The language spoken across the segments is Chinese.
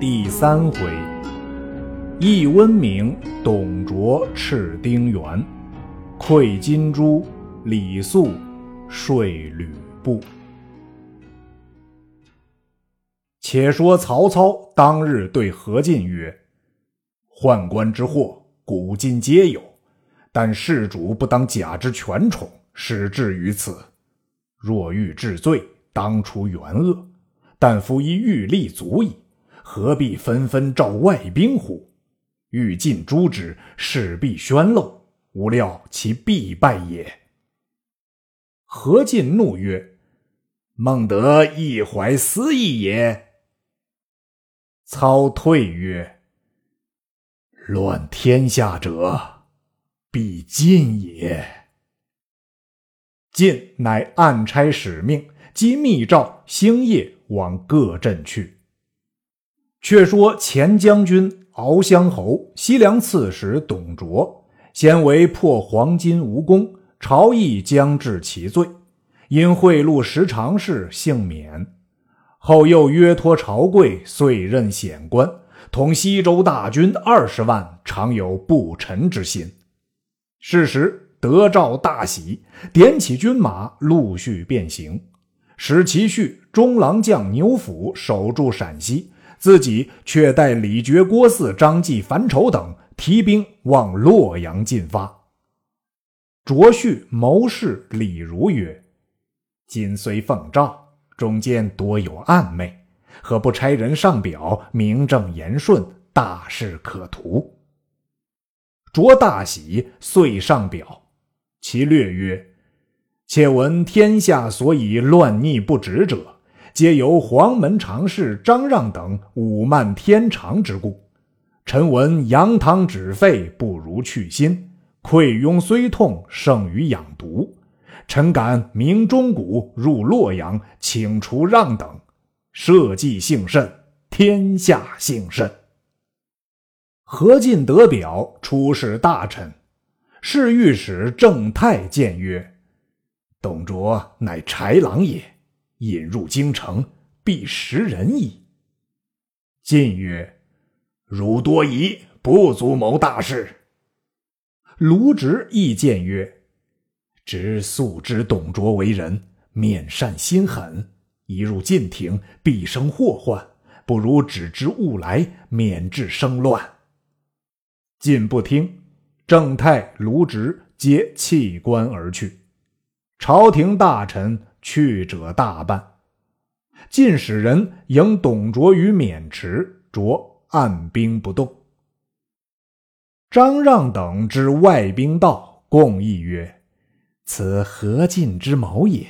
第三回，易温明董卓赤丁原，窥金珠李肃睡吕布。且说曹操当日对何进曰：“宦官之祸，古今皆有，但事主不当假之权宠，使至于此。若欲治罪，当除原恶。但夫一欲立足矣。”何必纷纷召外兵乎？欲尽诛之，势必宣漏，无料其必败也。何进怒曰：“孟德亦怀私意也。”操退曰：“乱天下者，必尽也。”晋乃暗差使命，即密诏，星夜往各镇去。却说前将军敖乡侯、西凉刺史董卓，先为破黄巾无功，朝议将治其罪，因贿赂十常侍，幸免。后又约托朝贵，遂任显官，统西州大军二十万，常有不臣之心。是时得诏大喜，点起军马，陆续便行，使其婿中郎将牛辅守住陕西。自己却带李傕、郭汜、张继、樊稠等提兵往洛阳进发。卓婿谋士李儒曰：“今虽奉诏，中间多有暗昧，何不差人上表，名正言顺，大事可图？”卓大喜，遂上表。其略曰：“且闻天下所以乱逆不止者。”皆由黄门常侍张让等侮慢天长之故。臣闻扬汤止沸不如去心，溃庸虽痛胜于养毒。臣敢明钟鼓入洛阳，请除让等，社稷幸甚，天下幸甚。何进得表，出使大臣。侍御史郑泰谏曰：“董卓乃豺狼也。”引入京城，必食人矣。晋曰：“汝多疑，不足谋大事。”卢植亦谏曰：“直素知董卓为人面善心狠，一入晋庭，必生祸患，不如止之勿来，免致生乱。”晋不听，郑泰、卢植皆弃官而去。朝廷大臣。去者大半，晋使人迎董卓于渑池，卓按兵不动。张让等知外兵到，共议曰：“此何进之谋也？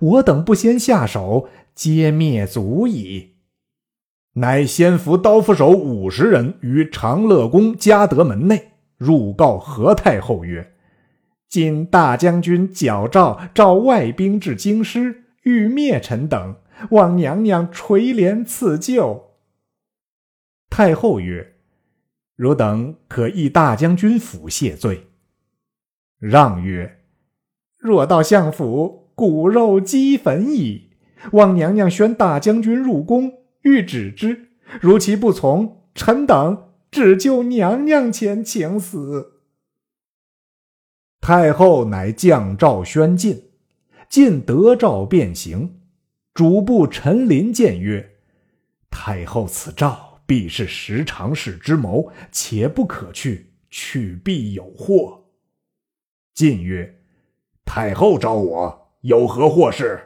我等不先下手，皆灭族矣。”乃先伏刀斧手五十人于长乐宫嘉德门内，入告何太后曰。今大将军矫诏，召外兵至京师，欲灭臣等，望娘娘垂怜赐救。太后曰：“汝等可诣大将军府谢罪。”让曰：“若到相府，骨肉齑焚矣。望娘娘宣大将军入宫，欲止之。如其不从，臣等只就娘娘前请死。”太后乃降诏宣进，进得诏便行。主簿陈琳谏曰：“太后此诏必是十常侍之谋，且不可去，去必有祸。”晋曰：“太后召我，有何祸事？”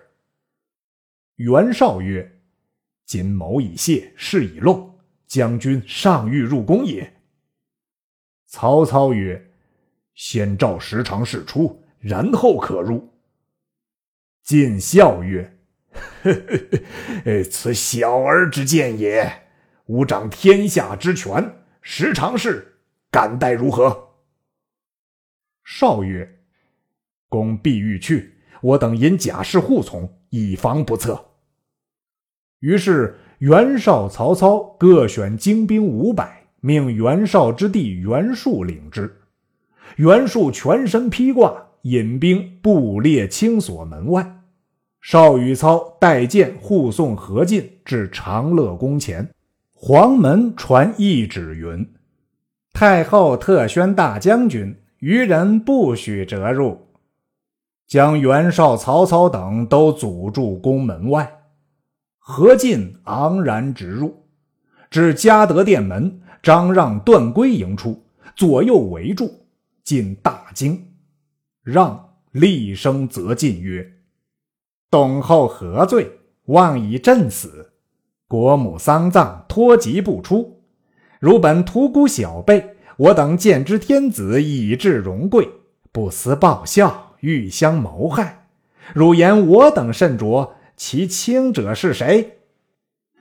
袁绍曰：“今谋已泄，事已露，将军尚欲入宫也。”曹操曰。先召十常侍出，然后可入。晋笑曰：“呵呵，此小儿之见也。吾掌天下之权，十常侍敢待如何？”少曰：“公必欲去，我等引甲士护从，以防不测。”于是袁绍、曹操各选精兵五百，命袁绍之弟袁术领之。袁术全身披挂，引兵布列青锁门外。邵与操带剑护送何进至长乐宫前，黄门传懿旨云：太后特宣大将军，余人不许折入。将袁绍、曹操等都阻住宫门外。何进昂然直入，至嘉德殿门，张让、段珪迎出，左右围住。进大惊，让厉声责进曰：“董后何罪？妄以朕死？国母丧葬，托疾不出。如本屠孤小辈，我等见之天子，以至荣贵，不思报效，欲相谋害。汝言我等甚着？”其轻者是谁？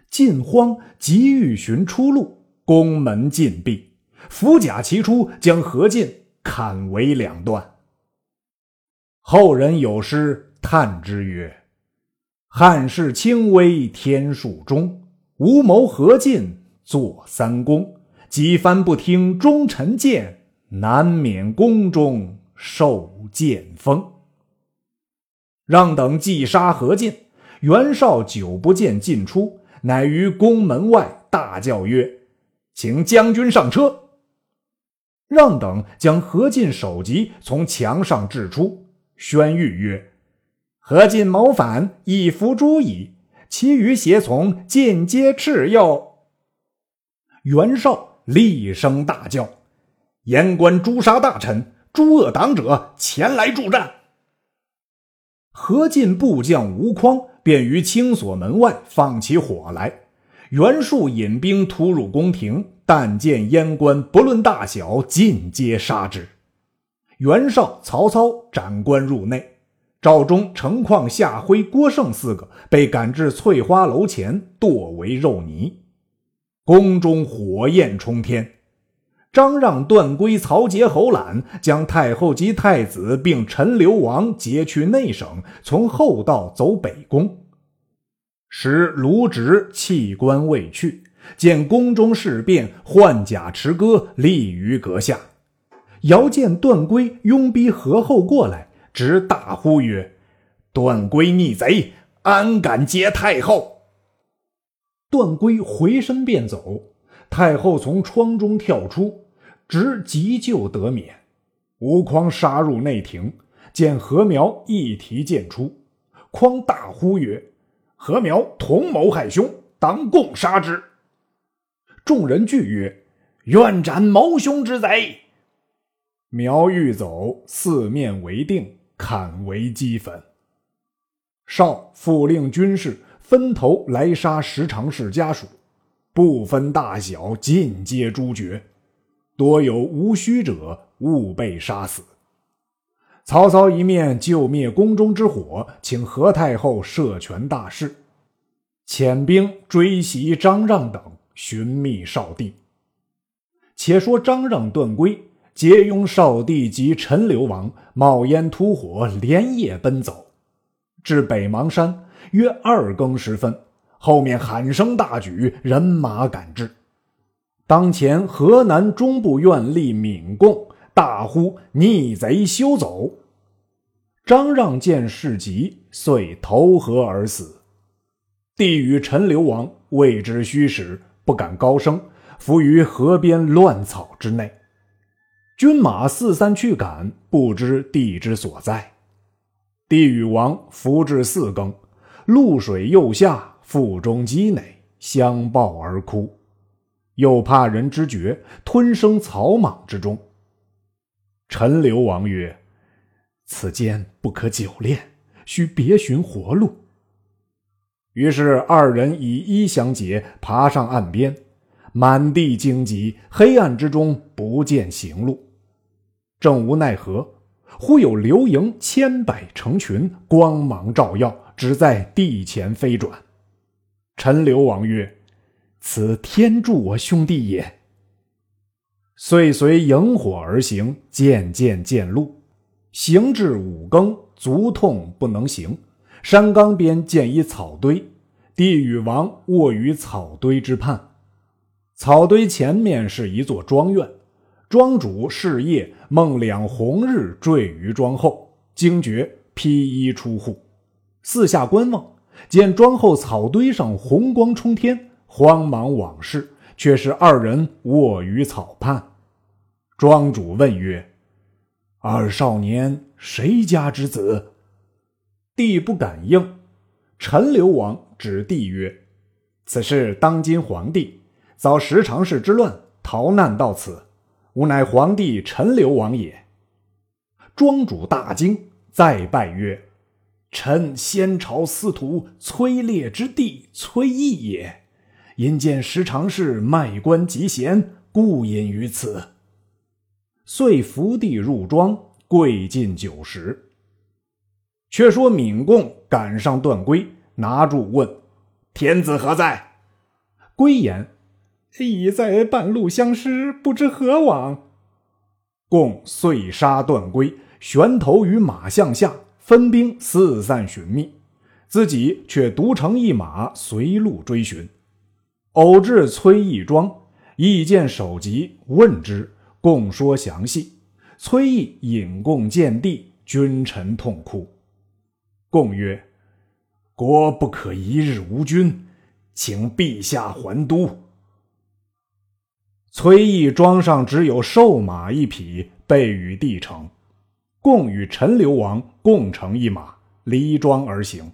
晋慌急欲寻出路，宫门禁闭，伏甲齐出，将何进砍为两段。后人有诗叹之曰：“汉室轻微天数中，无谋何进坐三公。几番不听忠臣谏，难免宫中受剑锋。”让等计杀何进。袁绍久不见进出，乃于宫门外大叫曰：“请将军上车！”让等将何进首级从墙上掷出，宣谕曰：“何进谋反，一伏诛矣。其余胁从尽皆斥诱。”袁绍厉声大叫：“言官诛杀大臣，诸恶党者前来助战！”何进部将吴匡。便于清锁门外放起火来，袁术引兵突入宫廷，但见阉官不论大小，尽皆杀之。袁绍、曹操斩官入内，赵忠、程况、夏辉、郭盛四个被赶至翠花楼前，剁为肉泥。宫中火焰冲天，张让、段珪、曹节、侯览将太后及太子并陈留王劫去内省，从后道走北宫。时卢植弃官未去，见宫中事变，换甲持戈，立于阁下。遥见段珪拥逼何后过来，直大呼曰：“段珪逆贼，安敢劫太后？”段珪回身便走，太后从窗中跳出，直急救得免。吴匡杀入内廷，见何苗一提剑出，匡大呼曰：何苗同谋害兄，当共杀之。众人惧曰：“愿斩谋兄之贼。”苗欲走，四面围定，砍为齑粉。少复令军士分头来杀石常氏家属，不分大小，尽皆诛绝。多有无须者，勿被杀死。曹操一面救灭宫中之火，请何太后摄权大事，遣兵追袭张让等，寻觅少帝。且说张让、段珪结拥少帝及陈留王，冒烟突火，连夜奔走，至北邙山，约二更时分，后面喊声大举，人马赶至。当前河南中部院吏闵贡。大呼逆贼休走！张让见事急，遂投河而死。帝与陈留王未知虚实，不敢高声，伏于河边乱草之内。军马四散去赶，不知地之所在。帝与王伏至四更，露水又下，腹中积馁，相抱而哭，又怕人知觉，吞生草莽之中。陈留王曰：“此间不可久恋，须别寻活路。”于是二人以衣相结，爬上岸边。满地荆棘，黑暗之中不见行路。正无奈何，忽有流萤千百成群，光芒照耀，只在地前飞转。陈留王曰：“此天助我兄弟也。”遂随萤火而行，渐渐见路。行至五更，足痛不能行。山冈边见一草堆，帝与王卧于草堆之畔。草堆前面是一座庄院，庄主是夜梦两红日坠于庄后，惊觉，披衣出户，四下观望，见庄后草堆上红光冲天，慌忙往视，却是二人卧于草畔。庄主问曰：“二少年谁家之子？”帝不敢应。陈留王指帝曰：“此事当今皇帝遭十常侍之乱，逃难到此，吾乃皇帝陈留王也。”庄主大惊，再拜曰：“臣先朝司徒崔烈之弟崔毅也，因见十常侍卖官极贤，故隐于此。”遂伏地入庄，跪尽九十。却说闵贡赶上段圭，拿住问：“天子何在？”圭言：“已在半路相失，不知何往。”贡遂杀段圭，悬头于马项下，分兵四散寻觅，自己却独乘一马随路追寻，偶至崔义庄，意见首级，问之，贡说详细。崔义引贡见帝，君臣痛哭。共曰：“国不可一日无君，请陛下还都。”崔毅庄上只有瘦马一匹，备与帝乘。共与陈留王共乘一马，离庄而行。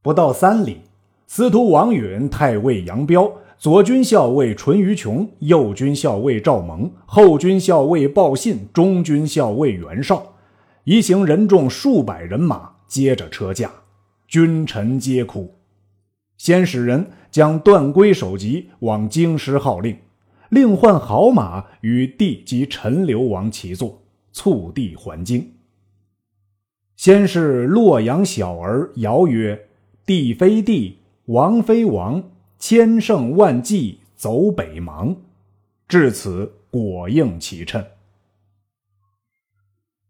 不到三里，司徒王允、太尉杨彪、左军校尉淳于琼、右军校尉赵蒙、后军校尉鲍信、中军校尉袁绍，一行人众数百人马。接着车驾，君臣皆哭。先使人将段圭首级往京师号令，另换好马与帝及陈留王齐坐，促帝还京。先是洛阳小儿谣曰：“帝非帝，王非王，千乘万骑走北邙。”至此果应其谶。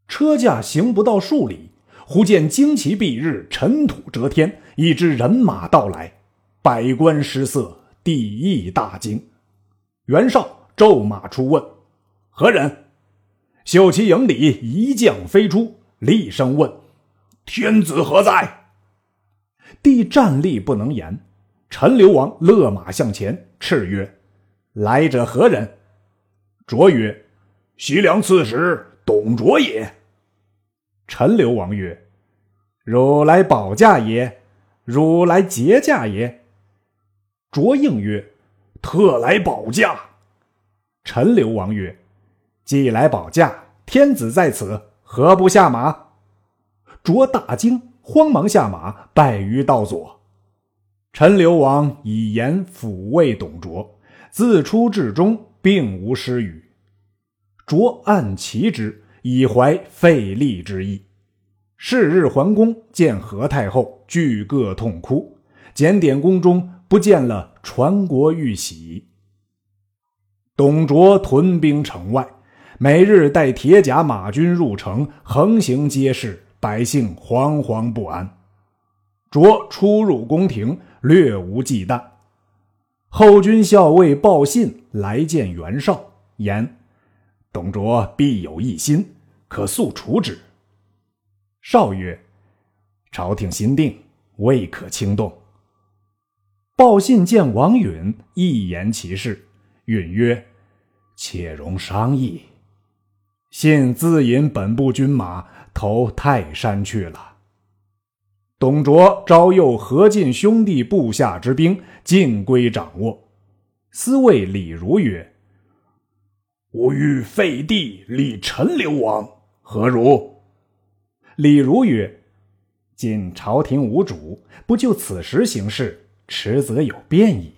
车驾行不到数里。忽见旌旗蔽日，尘土遮天，一支人马到来，百官失色，帝亦大惊。袁绍骤马出问：“何人？”秀其营里一将飞出，厉声问：“天子何在？”帝站立不能言。陈留王勒马向前，叱曰：“来者何人？”卓曰：“西凉刺史董卓也。”陈留王曰：“汝来保驾也？汝来劫驾也？”卓应曰：“特来保驾。”陈留王曰：“既来保驾，天子在此，何不下马？”卓大惊，慌忙下马，拜于道左。陈留王以言抚慰董卓，自出至终，并无失语。卓暗其之。以怀废立之意。是日桓公，见何太后，俱各痛哭。检点宫中，不见了传国玉玺。董卓屯兵城外，每日带铁甲马军入城，横行街市，百姓惶惶不安。卓出入宫廷，略无忌惮。后军校尉报信来见袁绍，言。董卓必有异心，可速除之。绍曰：“朝廷心定，未可轻动。”报信见王允，一言其事。允曰：“且容商议。”信自引本部军马投泰山去了。董卓招诱何进兄弟部下之兵，尽归掌握。司卫李儒曰。吾欲废帝，立陈留王，何如？李儒曰：“今朝廷无主，不就此时行事，迟则有变矣。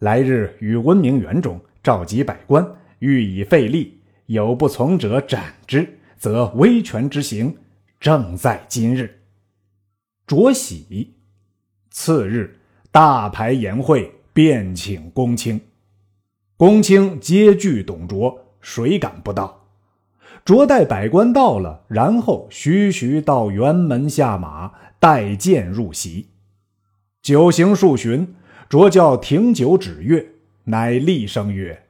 来日与温明园中召集百官，欲以废立，有不从者斩之，则威权之行正在今日。”卓喜。次日，大排筵会，便请公卿。公卿皆惧董卓，谁敢不到？卓待百官到了，然后徐徐到辕门下马，带剑入席。酒行数巡，卓叫停酒止乐，乃厉声曰：“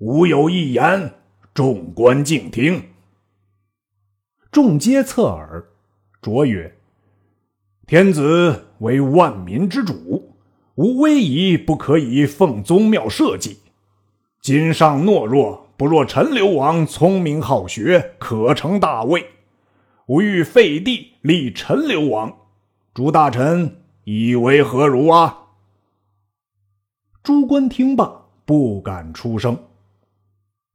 吾有一言，众官静听。”众皆侧耳。卓曰：“天子为万民之主。”吾威仪不可以奉宗庙社稷。今上懦弱，不若陈留王聪明好学，可成大位。吾欲废帝，立陈留王。诸大臣以为何如啊？”诸官听罢，不敢出声。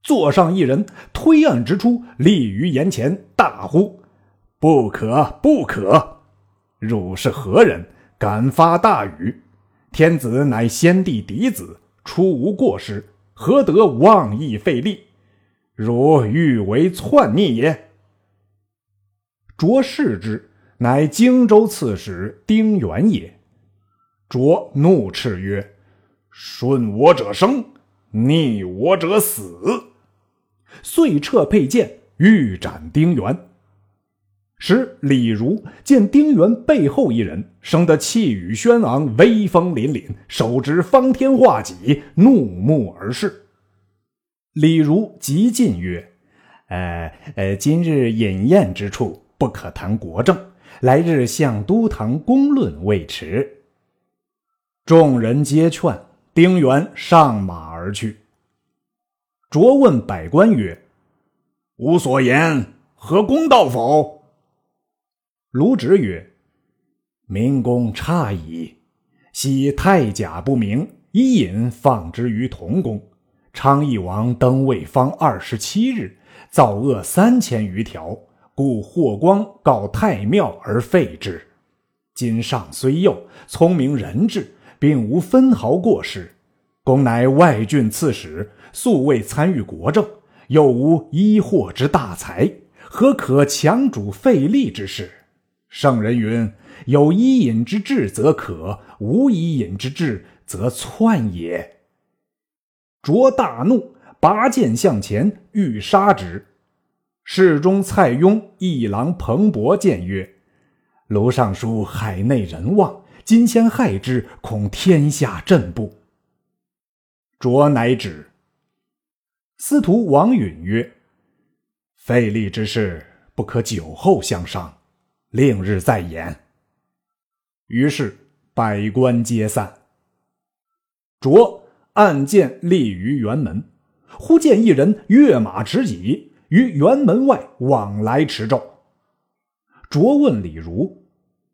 座上一人推案直出，立于眼前，大呼：“不可，不可！汝是何人？敢发大语？天子乃先帝嫡子，出无过失，何得妄议废立？汝欲为篡逆也？”卓视之，乃荆州刺史丁原也。卓怒斥曰：“顺我者生，逆我者死。”遂撤佩剑，欲斩丁原。时李儒见丁原背后一人，生得气宇轩昂，威风凛凛，手执方天画戟，怒目而视。李儒急进曰：“呃呃，今日饮宴之处，不可谈国政。来日向都堂公论未迟。”众人皆劝，丁原上马而去。卓问百官曰：“吾所言何公道否？”卢植曰：“民公差矣。昔太甲不明，伊尹放之于同宫。昌邑王登位方二十七日，造恶三千余条，故霍光告太庙而废之。今上虽幼，聪明仁智，并无分毫过失。公乃外郡刺史。”素未参与国政，又无医祸之大才，何可强主废立之事？圣人云：“有伊尹之志则可，无伊尹之志则篡也。”卓大怒，拔剑向前，欲杀之。侍中蔡邕、一郎彭伯谏曰：“卢尚书海内人望，今先害之，恐天下震怖。”卓乃止。司徒王允曰：“废立之事不可久后相商，令日再言。”于是百官皆散。卓按剑立于辕门，忽见一人跃马持戟于辕门外往来持咒。卓问李儒：“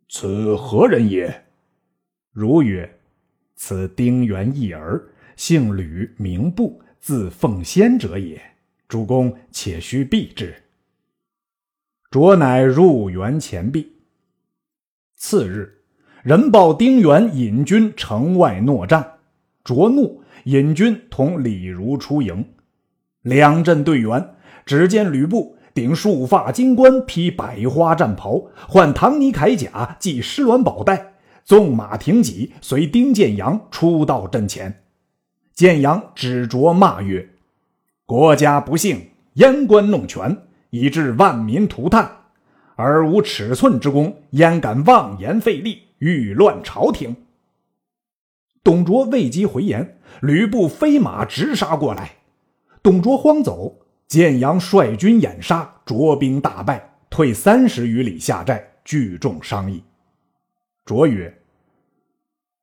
此何人也？”儒曰：“此丁原一儿，姓吕，名布。”字奉先者也，主公且须避之。卓乃入园前壁。次日，人报丁原引军城外搦战，卓怒，引军同李儒出营。两阵对圆，只见吕布顶束发金冠，披百花战袍，换唐尼铠甲，系狮鸾宝带，纵马挺戟，随丁建阳出到阵前。建阳指着骂曰：“国家不幸，阉官弄权，以致万民涂炭，而无尺寸之功，焉敢妄言废立，欲乱朝廷？”董卓未及回言，吕布飞马直杀过来。董卓慌走，建阳率军掩杀，卓兵大败，退三十余里下寨，聚众商议。卓曰：“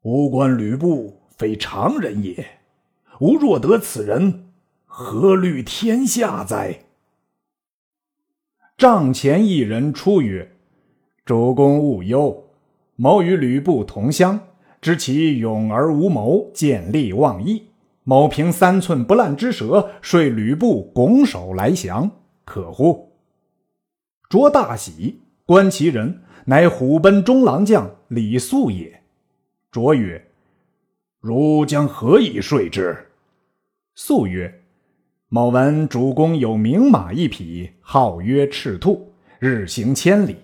吾观吕布非常人也。”吾若得此人，何虑天下哉？帐前一人出曰：“主公勿忧，某与吕布同乡，知其勇而无谋，见利忘义。某凭三寸不烂之舌，说吕布拱手来降，可乎？”卓大喜，观其人，乃虎贲中郎将李肃也。卓曰。汝将何以说之？肃曰：“某闻主公有名马一匹，号曰赤兔，日行千里。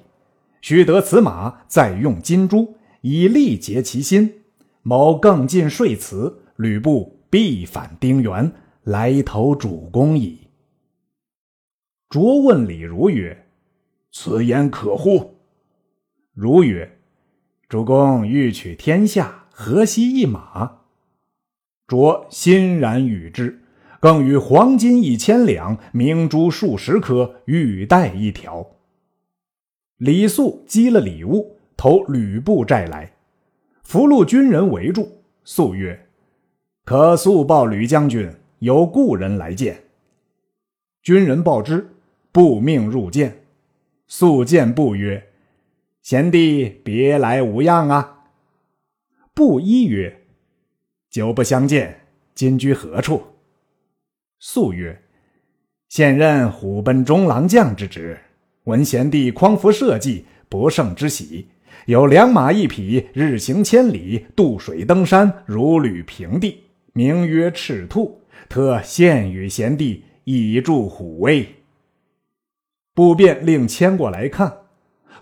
须得此马，再用金珠以力结其心。某更尽说辞，吕布必反丁原，来投主公矣。”卓问李儒曰：“此言可乎？”儒曰：“主公欲取天下，何惜一马？”卓欣然与之，更与黄金一千两、明珠数十颗、玉带一条。李肃积了礼物，投吕布寨来，俘虏军人围住，肃曰：“可速报吕将军，有故人来见。”军人报之，布命入见。肃见布曰：“贤弟别来无恙啊？”布一曰：“久不相见，今居何处？”肃曰：“现任虎贲中郎将之职，闻贤弟匡扶社稷，不胜之喜。有两马一匹，日行千里，渡水登山，如履平地，名曰赤兔，特献与贤弟。”以助虎威。不便令牵过来看，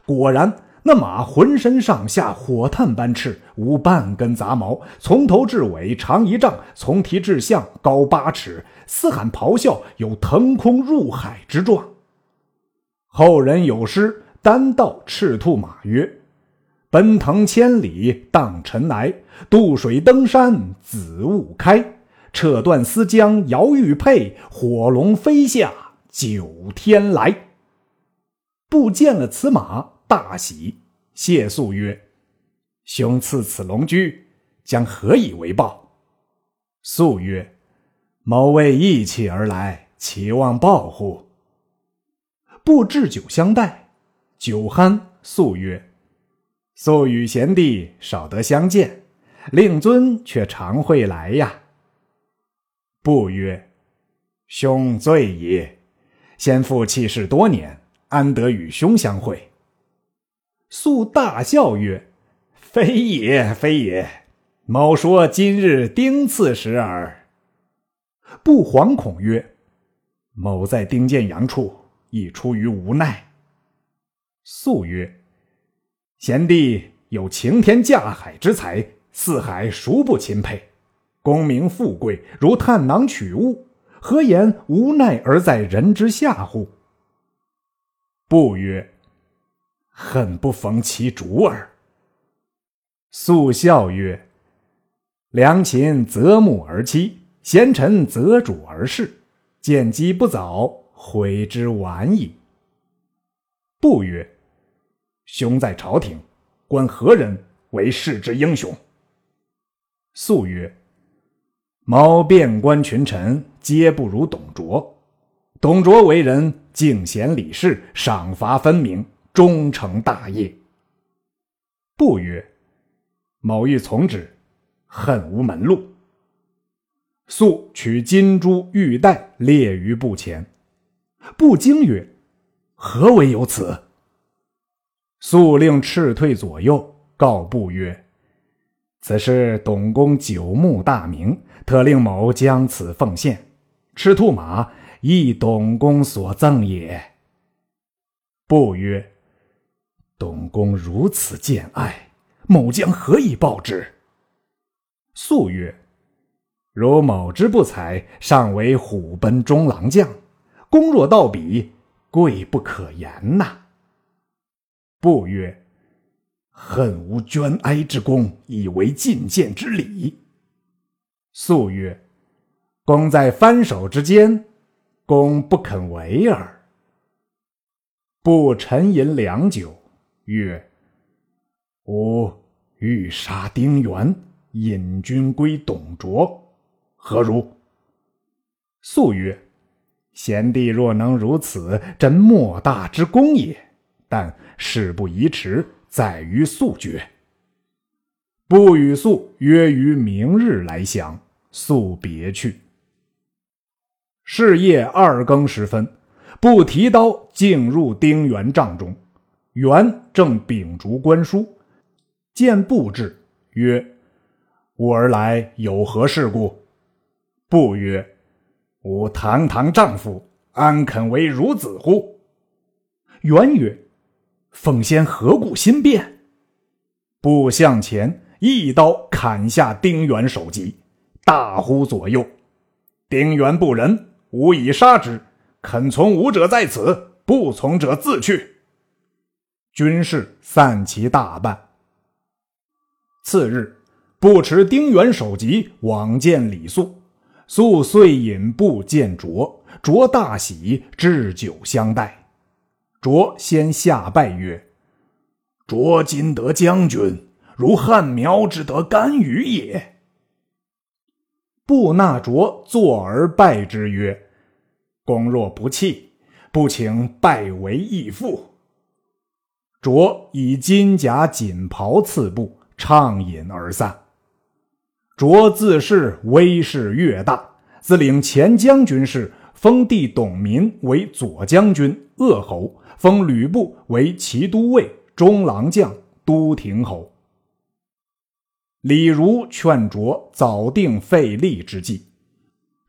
果然那马浑身上下火炭般赤，无半根杂毛，从头至尾长一丈，从蹄至项高八尺，嘶喊咆哮，有腾空入海之状。后人有诗单道赤兔马曰：“奔腾千里荡尘埃，渡水登山紫雾开。”扯断丝缰摇玉佩，火龙飞下九天来。不见了此马，大喜，谢素曰：“兄赐此龙驹，将何以为报？”素曰：“某为义气而来，岂望报乎？”不置酒相待，酒酣，素曰：“素与贤弟少得相见，令尊却常会来呀。”不曰：“兄醉也。先父弃世多年，安得与兄相会？”素大笑曰：“非也，非也。某说今日丁巳时耳。”不惶恐曰：“某在丁建阳处，亦出于无奈。”素曰：“贤弟有擎天架海之才，四海孰不钦佩？”功名富贵如探囊取物，何言无奈而在人之下乎？不曰：“恨不逢其主耳。”肃笑曰：“良禽择木而栖，贤臣择主而事。见机不早，悔之晚矣。”不曰：“兄在朝廷，观何人为世之英雄？”肃曰。毛遍观群臣，皆不如董卓。董卓为人敬贤礼士，赏罚分明，终成大业。不曰：某欲从之，恨无门路。素取金珠玉带列于步前，不惊曰：何为有此？素令斥退左右，告不曰：此是董公久慕大名。特令某将此奉献，赤兔马亦董公所赠也。不曰：董公如此见爱，某将何以报之？素曰：如某之不才，尚为虎贲中郎将，公若到彼，贵不可言呐。不曰：恨无捐哀之功，以为进谏之礼。素曰：“公在翻手之间，公不肯为耳。”不沉吟良久，曰：“吾欲杀丁原，引军归董卓，何如？”肃曰：“贤弟若能如此，真莫大之功也。但事不宜迟，在于速决。”不与肃约于明日来降。速别去。是夜二更时分，不提刀进入丁原帐中。原正秉烛观书，见布至，曰：“吾儿来有何事故？”不曰：“吾堂堂丈夫，安肯为孺子乎？”原曰：“奉先何故心变？”不向前一刀砍下丁原首级。大呼左右，丁原不仁，吾已杀之。肯从吾者在此，不从者自去。军士散其大半。次日，不持丁原首级往见李肃，肃遂引步见卓，卓大喜，置酒相待。卓先下拜曰：“卓今得将军，如汉苗之得甘雨也。”布纳卓坐而拜之曰：“公若不弃，不请拜为义父。”卓以金甲锦袍赐布，畅饮而散。卓自是威势越大，自领前将军事，封弟董民为左将军、鄂侯，封吕布为骑都尉、中郎将、都亭侯。李儒劝卓早定废立之计，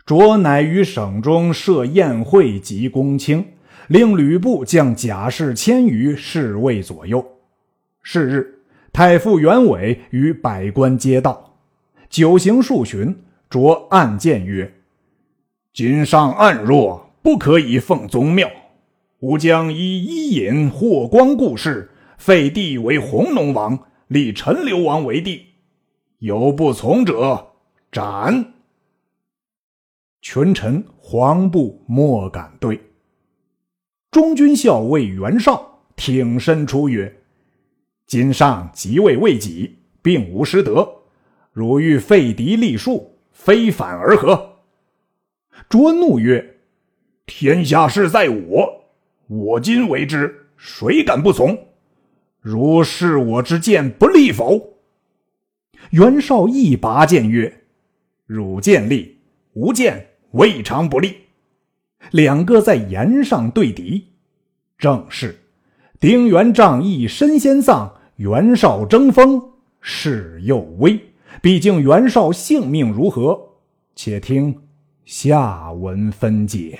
卓乃于省中设宴会及公卿，令吕布将甲士千余侍卫左右。是日，太傅袁伟与百官皆到，酒行数巡，着暗谏曰：“今上暗弱，不可以奉宗庙。吾将以伊尹、霍光故事，废帝为弘农王，立陈留王为帝。”有不从者，斩！群臣惶怖莫敢对。中军校尉袁绍挺身出曰：“今上即位未几，并无失德，汝欲废嫡立庶，非反而何？”卓怒曰：“天下事在我，我今为之，谁敢不从？如视我之剑不利否？”袁绍一拔剑曰：“汝剑利，吾剑未尝不利。”两个在岩上对敌。正是：丁原仗义身先丧，袁绍争锋势又危。毕竟袁绍性命如何？且听下文分解。